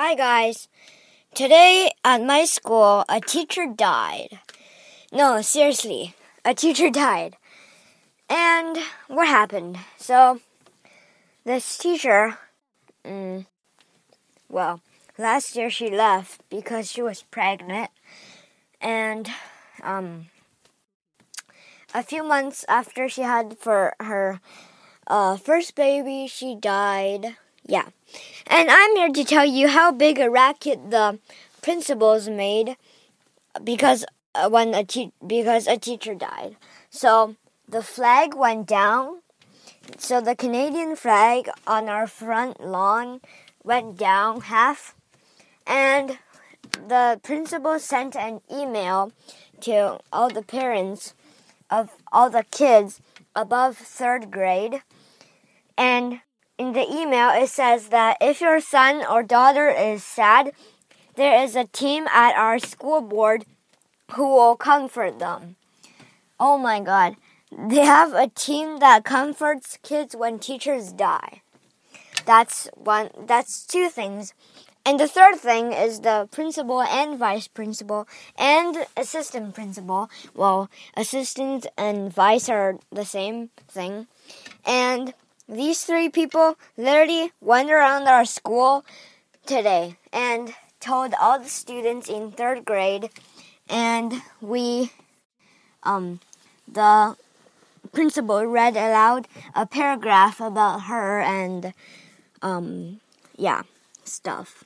Hi, guys. Today at my school, a teacher died. No, seriously, a teacher died. And what happened? So, this teacher, mm, well, last year she left because she was pregnant. And, um, a few months after she had for her uh, first baby, she died. Yeah. And I'm here to tell you how big a racket the principals made because uh, when a te- because a teacher died. So the flag went down. So the Canadian flag on our front lawn went down half and the principal sent an email to all the parents of all the kids above 3rd grade and in the email, it says that if your son or daughter is sad, there is a team at our school board who will comfort them. Oh my god. They have a team that comforts kids when teachers die. That's one that's two things. And the third thing is the principal and vice principal and assistant principal. Well, assistant and vice are the same thing. And these three people literally went around our school today and told all the students in third grade, and we, um, the principal read aloud a paragraph about her and, um, yeah, stuff.